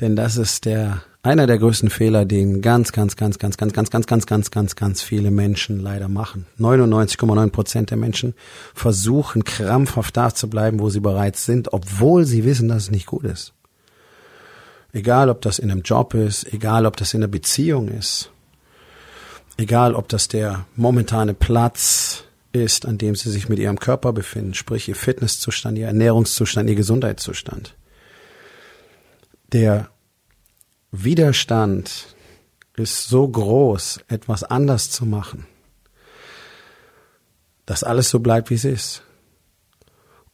Denn das ist der einer der größten Fehler, den ganz, ganz, ganz, ganz, ganz, ganz, ganz, ganz, ganz, ganz, ganz viele Menschen leider machen. 99,9 Prozent der Menschen versuchen krampfhaft da zu bleiben, wo sie bereits sind, obwohl sie wissen, dass es nicht gut ist. Egal, ob das in einem Job ist, egal, ob das in einer Beziehung ist, egal, ob das der momentane Platz ist, an dem sie sich mit ihrem Körper befinden, sprich ihr Fitnesszustand, ihr Ernährungszustand, ihr Gesundheitszustand. Der Widerstand ist so groß, etwas anders zu machen, dass alles so bleibt, wie es ist.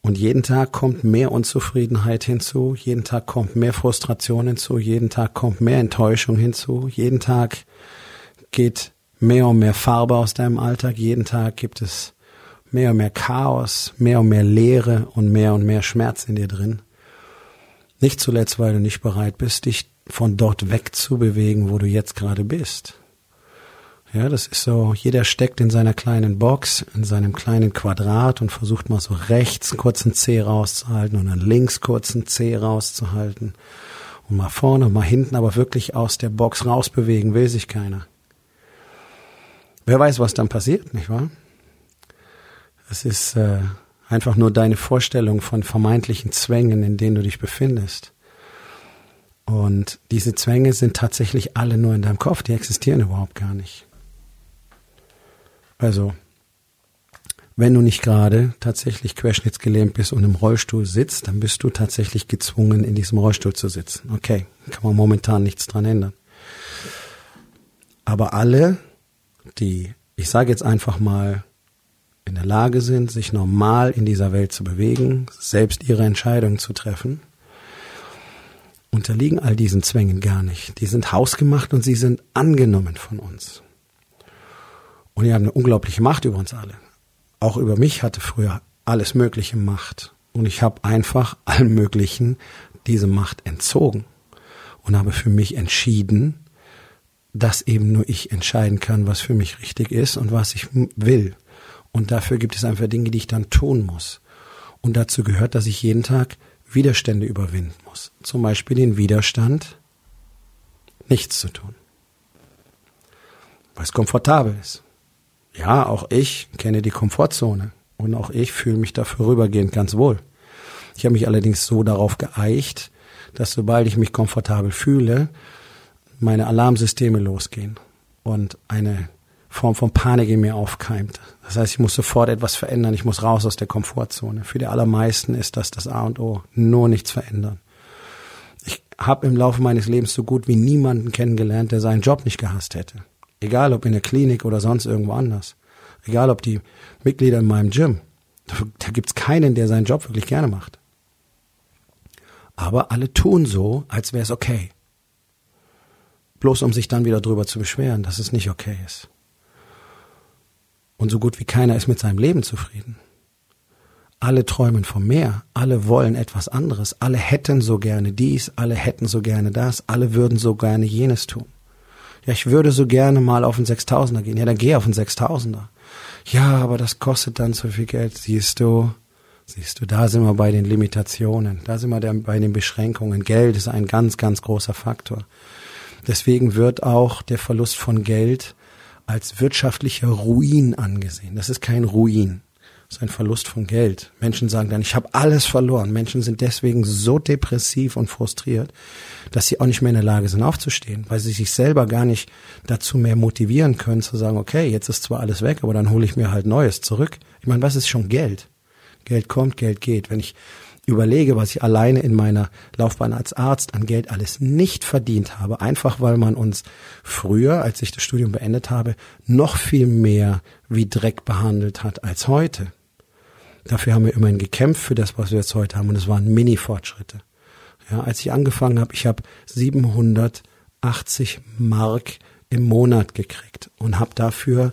Und jeden Tag kommt mehr Unzufriedenheit hinzu, jeden Tag kommt mehr Frustration hinzu, jeden Tag kommt mehr Enttäuschung hinzu, jeden Tag geht mehr und mehr Farbe aus deinem Alltag, jeden Tag gibt es mehr und mehr Chaos, mehr und mehr Leere und mehr und mehr Schmerz in dir drin. Nicht zuletzt, weil du nicht bereit bist, dich von dort wegzubewegen, wo du jetzt gerade bist. Ja, das ist so, jeder steckt in seiner kleinen Box, in seinem kleinen Quadrat und versucht mal so rechts einen kurzen C rauszuhalten und dann links kurzen C rauszuhalten. Und mal vorne, mal hinten, aber wirklich aus der Box rausbewegen will sich keiner. Wer weiß, was dann passiert, nicht wahr? Es ist äh, einfach nur deine Vorstellung von vermeintlichen Zwängen, in denen du dich befindest. Und diese Zwänge sind tatsächlich alle nur in deinem Kopf, die existieren überhaupt gar nicht. Also, wenn du nicht gerade tatsächlich querschnittsgelähmt bist und im Rollstuhl sitzt, dann bist du tatsächlich gezwungen, in diesem Rollstuhl zu sitzen. Okay, kann man momentan nichts dran ändern. Aber alle, die, ich sage jetzt einfach mal, in der Lage sind, sich normal in dieser Welt zu bewegen, selbst ihre Entscheidungen zu treffen, unterliegen all diesen Zwängen gar nicht. Die sind hausgemacht und sie sind angenommen von uns. Und die haben eine unglaubliche Macht über uns alle. Auch über mich hatte früher alles Mögliche Macht. Und ich habe einfach allen Möglichen diese Macht entzogen und habe für mich entschieden, dass eben nur ich entscheiden kann, was für mich richtig ist und was ich will. Und dafür gibt es einfach Dinge, die ich dann tun muss. Und dazu gehört, dass ich jeden Tag Widerstände überwinden muss. Zum Beispiel den Widerstand, nichts zu tun. Weil es komfortabel ist. Ja, auch ich kenne die Komfortzone. Und auch ich fühle mich da vorübergehend ganz wohl. Ich habe mich allerdings so darauf geeicht, dass sobald ich mich komfortabel fühle, meine Alarmsysteme losgehen und eine Form von Panik in mir aufkeimt. Das heißt, ich muss sofort etwas verändern, ich muss raus aus der Komfortzone. Für die allermeisten ist das das A und O, nur nichts verändern. Ich habe im Laufe meines Lebens so gut wie niemanden kennengelernt, der seinen Job nicht gehasst hätte. Egal ob in der Klinik oder sonst irgendwo anders. Egal ob die Mitglieder in meinem Gym. Da, gibt's keinen, der seinen Job wirklich gerne macht. Aber alle tun so, als wäre es okay. Bloß um sich dann wieder drüber zu beschweren, dass es nicht okay ist. Und so gut wie keiner ist mit seinem Leben zufrieden. Alle träumen vom Meer, alle wollen etwas anderes, alle hätten so gerne dies, alle hätten so gerne das, alle würden so gerne jenes tun. Ja, ich würde so gerne mal auf den Sechstausender gehen. Ja, dann geh auf den Sechstausender. Ja, aber das kostet dann so viel Geld. Siehst du, siehst du, da sind wir bei den Limitationen, da sind wir bei den Beschränkungen. Geld ist ein ganz, ganz großer Faktor. Deswegen wird auch der Verlust von Geld als wirtschaftlicher Ruin angesehen. Das ist kein Ruin. Das ist ein Verlust von Geld. Menschen sagen dann, ich habe alles verloren. Menschen sind deswegen so depressiv und frustriert, dass sie auch nicht mehr in der Lage sind aufzustehen, weil sie sich selber gar nicht dazu mehr motivieren können zu sagen, okay, jetzt ist zwar alles weg, aber dann hole ich mir halt Neues zurück. Ich meine, was ist schon Geld? Geld kommt, Geld geht. Wenn ich überlege, was ich alleine in meiner Laufbahn als Arzt an Geld alles nicht verdient habe, einfach weil man uns früher, als ich das Studium beendet habe, noch viel mehr wie Dreck behandelt hat als heute. Dafür haben wir immerhin gekämpft für das, was wir jetzt heute haben, und es waren Mini-Fortschritte. Ja, als ich angefangen habe, ich habe 780 Mark im Monat gekriegt und habe dafür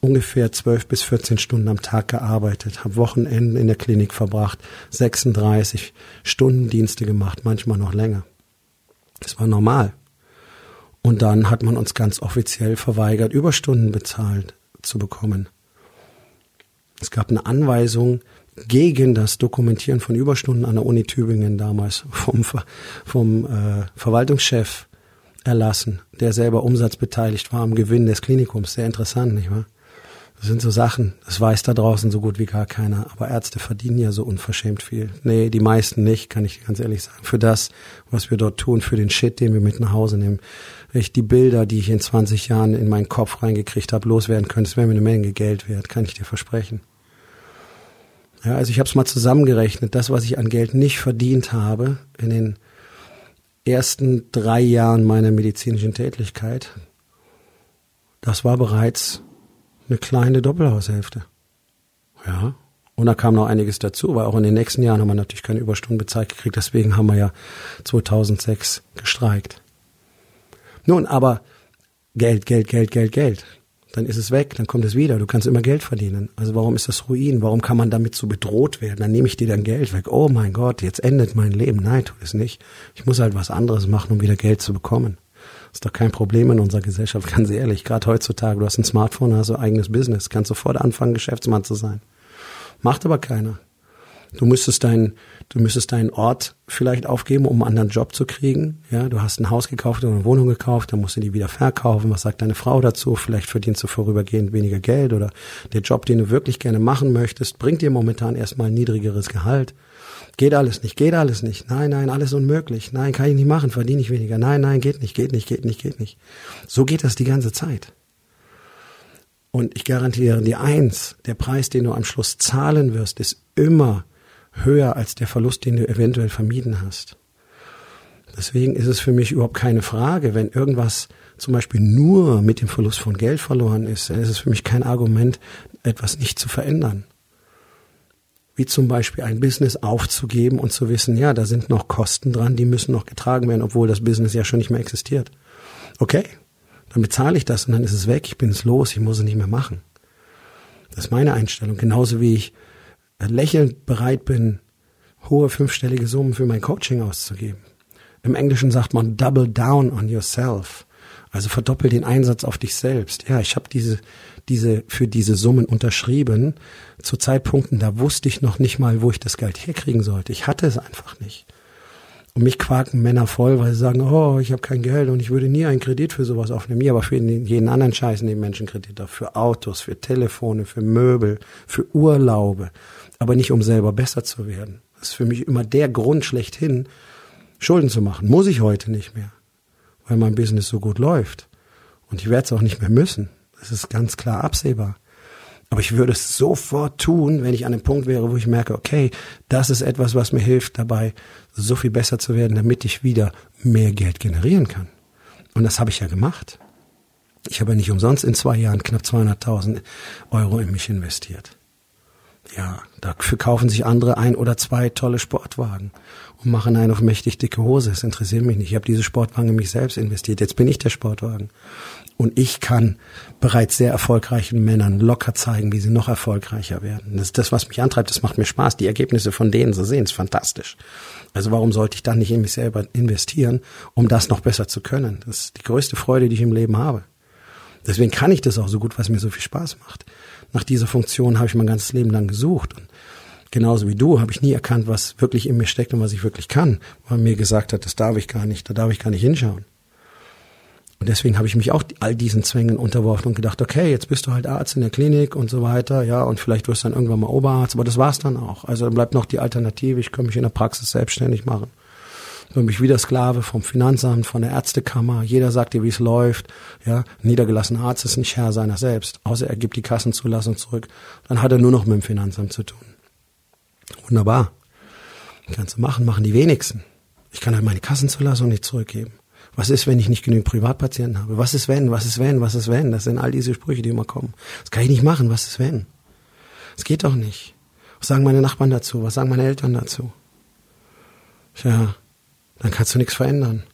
ungefähr 12 bis 14 Stunden am Tag gearbeitet, habe Wochenenden in der Klinik verbracht, 36 Stundendienste gemacht, manchmal noch länger. Das war normal. Und dann hat man uns ganz offiziell verweigert, Überstunden bezahlt zu bekommen. Es gab eine Anweisung gegen das Dokumentieren von Überstunden an der Uni Tübingen damals vom, vom äh, Verwaltungschef erlassen, der selber umsatzbeteiligt war am Gewinn des Klinikums. Sehr interessant, nicht wahr? Das sind so Sachen, das weiß da draußen so gut wie gar keiner. Aber Ärzte verdienen ja so unverschämt viel. Nee, die meisten nicht, kann ich ganz ehrlich sagen. Für das, was wir dort tun, für den Shit, den wir mit nach Hause nehmen. Wenn ich die Bilder, die ich in 20 Jahren in meinen Kopf reingekriegt habe, loswerden könnte, das wäre mir eine Menge Geld wert, kann ich dir versprechen. Ja, also ich habe es mal zusammengerechnet. Das, was ich an Geld nicht verdient habe in den ersten drei Jahren meiner medizinischen Tätigkeit, das war bereits eine kleine Doppelhaushälfte. Ja. Und da kam noch einiges dazu, weil auch in den nächsten Jahren haben wir natürlich keine Überstunden bezahlt gekriegt. Deswegen haben wir ja 2006 gestreikt. Nun, aber Geld, Geld, Geld, Geld, Geld. Dann ist es weg, dann kommt es wieder. Du kannst immer Geld verdienen. Also warum ist das Ruin? Warum kann man damit so bedroht werden? Dann nehme ich dir dann Geld weg. Oh mein Gott, jetzt endet mein Leben. Nein, tu es nicht. Ich muss halt was anderes machen, um wieder Geld zu bekommen. Ist doch kein Problem in unserer Gesellschaft, ganz ehrlich. Gerade heutzutage, du hast ein Smartphone, hast du eigenes Business, kannst sofort anfangen, Geschäftsmann zu sein. Macht aber keiner. Du müsstest deinen, du müsstest deinen Ort vielleicht aufgeben, um einen anderen Job zu kriegen. Ja, du hast ein Haus gekauft oder eine Wohnung gekauft, dann musst du die wieder verkaufen. Was sagt deine Frau dazu? Vielleicht verdienst du vorübergehend weniger Geld oder der Job, den du wirklich gerne machen möchtest, bringt dir momentan erstmal ein niedrigeres Gehalt. Geht alles nicht, geht alles nicht. Nein, nein, alles unmöglich. Nein, kann ich nicht machen, verdiene ich weniger. Nein, nein, geht nicht, geht nicht, geht nicht, geht nicht. So geht das die ganze Zeit. Und ich garantiere dir eins, der Preis, den du am Schluss zahlen wirst, ist immer höher als der Verlust, den du eventuell vermieden hast. Deswegen ist es für mich überhaupt keine Frage, wenn irgendwas zum Beispiel nur mit dem Verlust von Geld verloren ist, dann ist es für mich kein Argument, etwas nicht zu verändern wie zum Beispiel ein Business aufzugeben und zu wissen, ja, da sind noch Kosten dran, die müssen noch getragen werden, obwohl das Business ja schon nicht mehr existiert. Okay, dann bezahle ich das und dann ist es weg, ich bin es los, ich muss es nicht mehr machen. Das ist meine Einstellung. Genauso wie ich lächelnd bereit bin, hohe fünfstellige Summen für mein Coaching auszugeben. Im Englischen sagt man double down on yourself. Also verdoppel den Einsatz auf dich selbst. Ja, ich habe diese diese, für diese Summen unterschrieben, zu Zeitpunkten, da wusste ich noch nicht mal, wo ich das Geld herkriegen sollte. Ich hatte es einfach nicht. Und mich quaken Männer voll, weil sie sagen, oh, ich habe kein Geld und ich würde nie einen Kredit für sowas aufnehmen. Ja, aber für jeden anderen Scheiß nehmen Menschen Kredit auf. Für Autos, für Telefone, für Möbel, für Urlaube. Aber nicht, um selber besser zu werden. Das ist für mich immer der Grund schlechthin, Schulden zu machen. Muss ich heute nicht mehr. Weil mein Business so gut läuft. Und ich werde es auch nicht mehr müssen. Das ist ganz klar absehbar. Aber ich würde es sofort tun, wenn ich an dem Punkt wäre, wo ich merke, okay, das ist etwas, was mir hilft dabei, so viel besser zu werden, damit ich wieder mehr Geld generieren kann. Und das habe ich ja gemacht. Ich habe nicht umsonst in zwei Jahren knapp 200.000 Euro in mich investiert. Ja, dafür kaufen sich andere ein oder zwei tolle Sportwagen und machen einen auf mächtig dicke Hose. Das interessiert mich nicht. Ich habe diese Sportwagen in mich selbst investiert. Jetzt bin ich der Sportwagen. Und ich kann bereits sehr erfolgreichen Männern locker zeigen, wie sie noch erfolgreicher werden. Das ist das, was mich antreibt. Das macht mir Spaß. Die Ergebnisse von denen zu sehen, ist fantastisch. Also warum sollte ich dann nicht in mich selber investieren, um das noch besser zu können? Das ist die größte Freude, die ich im Leben habe. Deswegen kann ich das auch so gut, was mir so viel Spaß macht. Nach dieser Funktion habe ich mein ganzes Leben lang gesucht. Und genauso wie du habe ich nie erkannt, was wirklich in mir steckt und was ich wirklich kann, weil mir gesagt hat, das darf ich gar nicht, da darf ich gar nicht hinschauen. Und deswegen habe ich mich auch all diesen Zwängen unterworfen und gedacht, okay, jetzt bist du halt Arzt in der Klinik und so weiter, ja, und vielleicht wirst du dann irgendwann mal Oberarzt, aber das war's dann auch. Also dann bleibt noch die Alternative, ich kann mich in der Praxis selbstständig machen. Dann bin ich wieder Sklave vom Finanzamt, von der Ärztekammer, jeder sagt dir, wie es läuft, ja, niedergelassener Arzt ist nicht Herr seiner selbst, außer er gibt die Kassenzulassung zurück, dann hat er nur noch mit dem Finanzamt zu tun. Wunderbar. Kannst du machen, machen die wenigsten. Ich kann halt meine Kassenzulassung nicht zurückgeben. Was ist, wenn ich nicht genügend Privatpatienten habe? Was ist, wenn? Was ist, wenn? Was ist, wenn? Das sind all diese Sprüche, die immer kommen. Das kann ich nicht machen. Was ist, wenn? Das geht doch nicht. Was sagen meine Nachbarn dazu? Was sagen meine Eltern dazu? Tja, dann kannst du nichts verändern.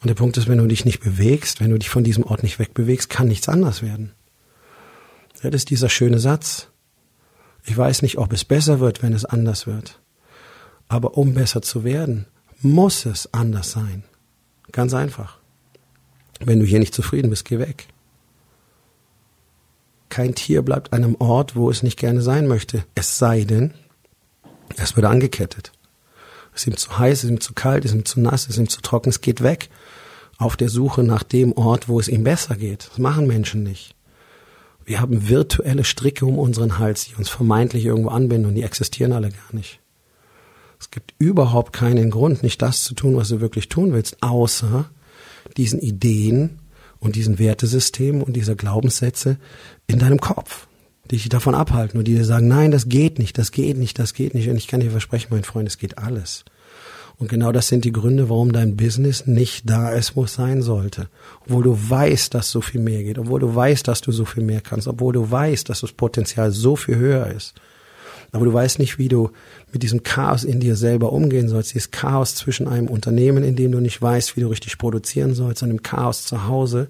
Und der Punkt ist, wenn du dich nicht bewegst, wenn du dich von diesem Ort nicht wegbewegst, kann nichts anders werden. Das ist dieser schöne Satz. Ich weiß nicht, ob es besser wird, wenn es anders wird. Aber um besser zu werden, muss es anders sein. Ganz einfach. Wenn du hier nicht zufrieden bist, geh weg. Kein Tier bleibt an einem Ort, wo es nicht gerne sein möchte. Es sei denn, es wird angekettet. Es ist ihm zu heiß, es ist ihm zu kalt, es ist ihm zu nass, es ist ihm zu trocken, es geht weg. Auf der Suche nach dem Ort, wo es ihm besser geht. Das machen Menschen nicht. Wir haben virtuelle Stricke um unseren Hals, die uns vermeintlich irgendwo anbinden und die existieren alle gar nicht. Es gibt überhaupt keinen Grund, nicht das zu tun, was du wirklich tun willst, außer diesen Ideen und diesen Wertesystemen und dieser Glaubenssätze in deinem Kopf, die dich davon abhalten und die dir sagen, nein, das geht nicht, das geht nicht, das geht nicht. Und ich kann dir versprechen, mein Freund, es geht alles. Und genau das sind die Gründe, warum dein Business nicht da ist, wo es sein sollte. Obwohl du weißt, dass so viel mehr geht, obwohl du weißt, dass du so viel mehr kannst, obwohl du weißt, dass das Potenzial so viel höher ist. Aber du weißt nicht, wie du mit diesem Chaos in dir selber umgehen sollst. Dieses Chaos zwischen einem Unternehmen, in dem du nicht weißt, wie du richtig produzieren sollst, und dem Chaos zu Hause.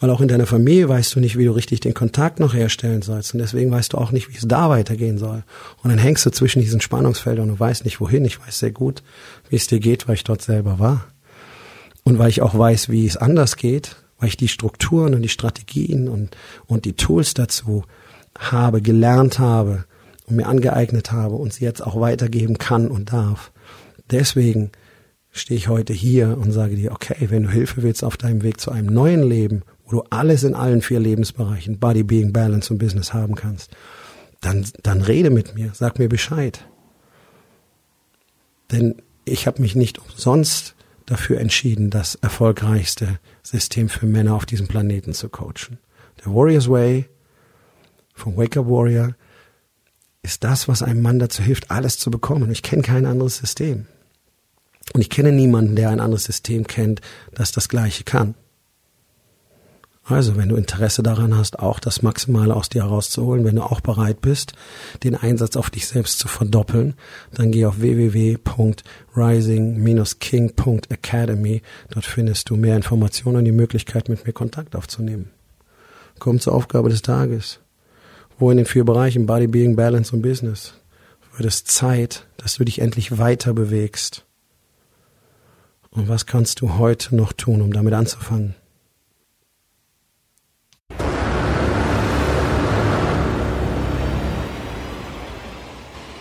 Weil auch in deiner Familie weißt du nicht, wie du richtig den Kontakt noch herstellen sollst. Und deswegen weißt du auch nicht, wie es da weitergehen soll. Und dann hängst du zwischen diesen Spannungsfeldern und weißt nicht, wohin. Ich weiß sehr gut, wie es dir geht, weil ich dort selber war. Und weil ich auch weiß, wie es anders geht, weil ich die Strukturen und die Strategien und, und die Tools dazu habe, gelernt habe, und mir angeeignet habe und sie jetzt auch weitergeben kann und darf. Deswegen stehe ich heute hier und sage dir, okay, wenn du Hilfe willst auf deinem Weg zu einem neuen Leben, wo du alles in allen vier Lebensbereichen, Body, Being, Balance und Business haben kannst, dann, dann rede mit mir, sag mir Bescheid. Denn ich habe mich nicht umsonst dafür entschieden, das erfolgreichste System für Männer auf diesem Planeten zu coachen. Der Warrior's Way vom Wake Up Warrior ist das, was einem Mann dazu hilft, alles zu bekommen. Ich kenne kein anderes System. Und ich kenne niemanden, der ein anderes System kennt, das das Gleiche kann. Also, wenn du Interesse daran hast, auch das Maximale aus dir herauszuholen, wenn du auch bereit bist, den Einsatz auf dich selbst zu verdoppeln, dann geh auf www.rising-king.academy. Dort findest du mehr Informationen und die Möglichkeit, mit mir Kontakt aufzunehmen. Komm zur Aufgabe des Tages wo in den vier Bereichen Body, Being, Balance und Business wird es Zeit, dass du dich endlich weiter bewegst. Und was kannst du heute noch tun, um damit anzufangen?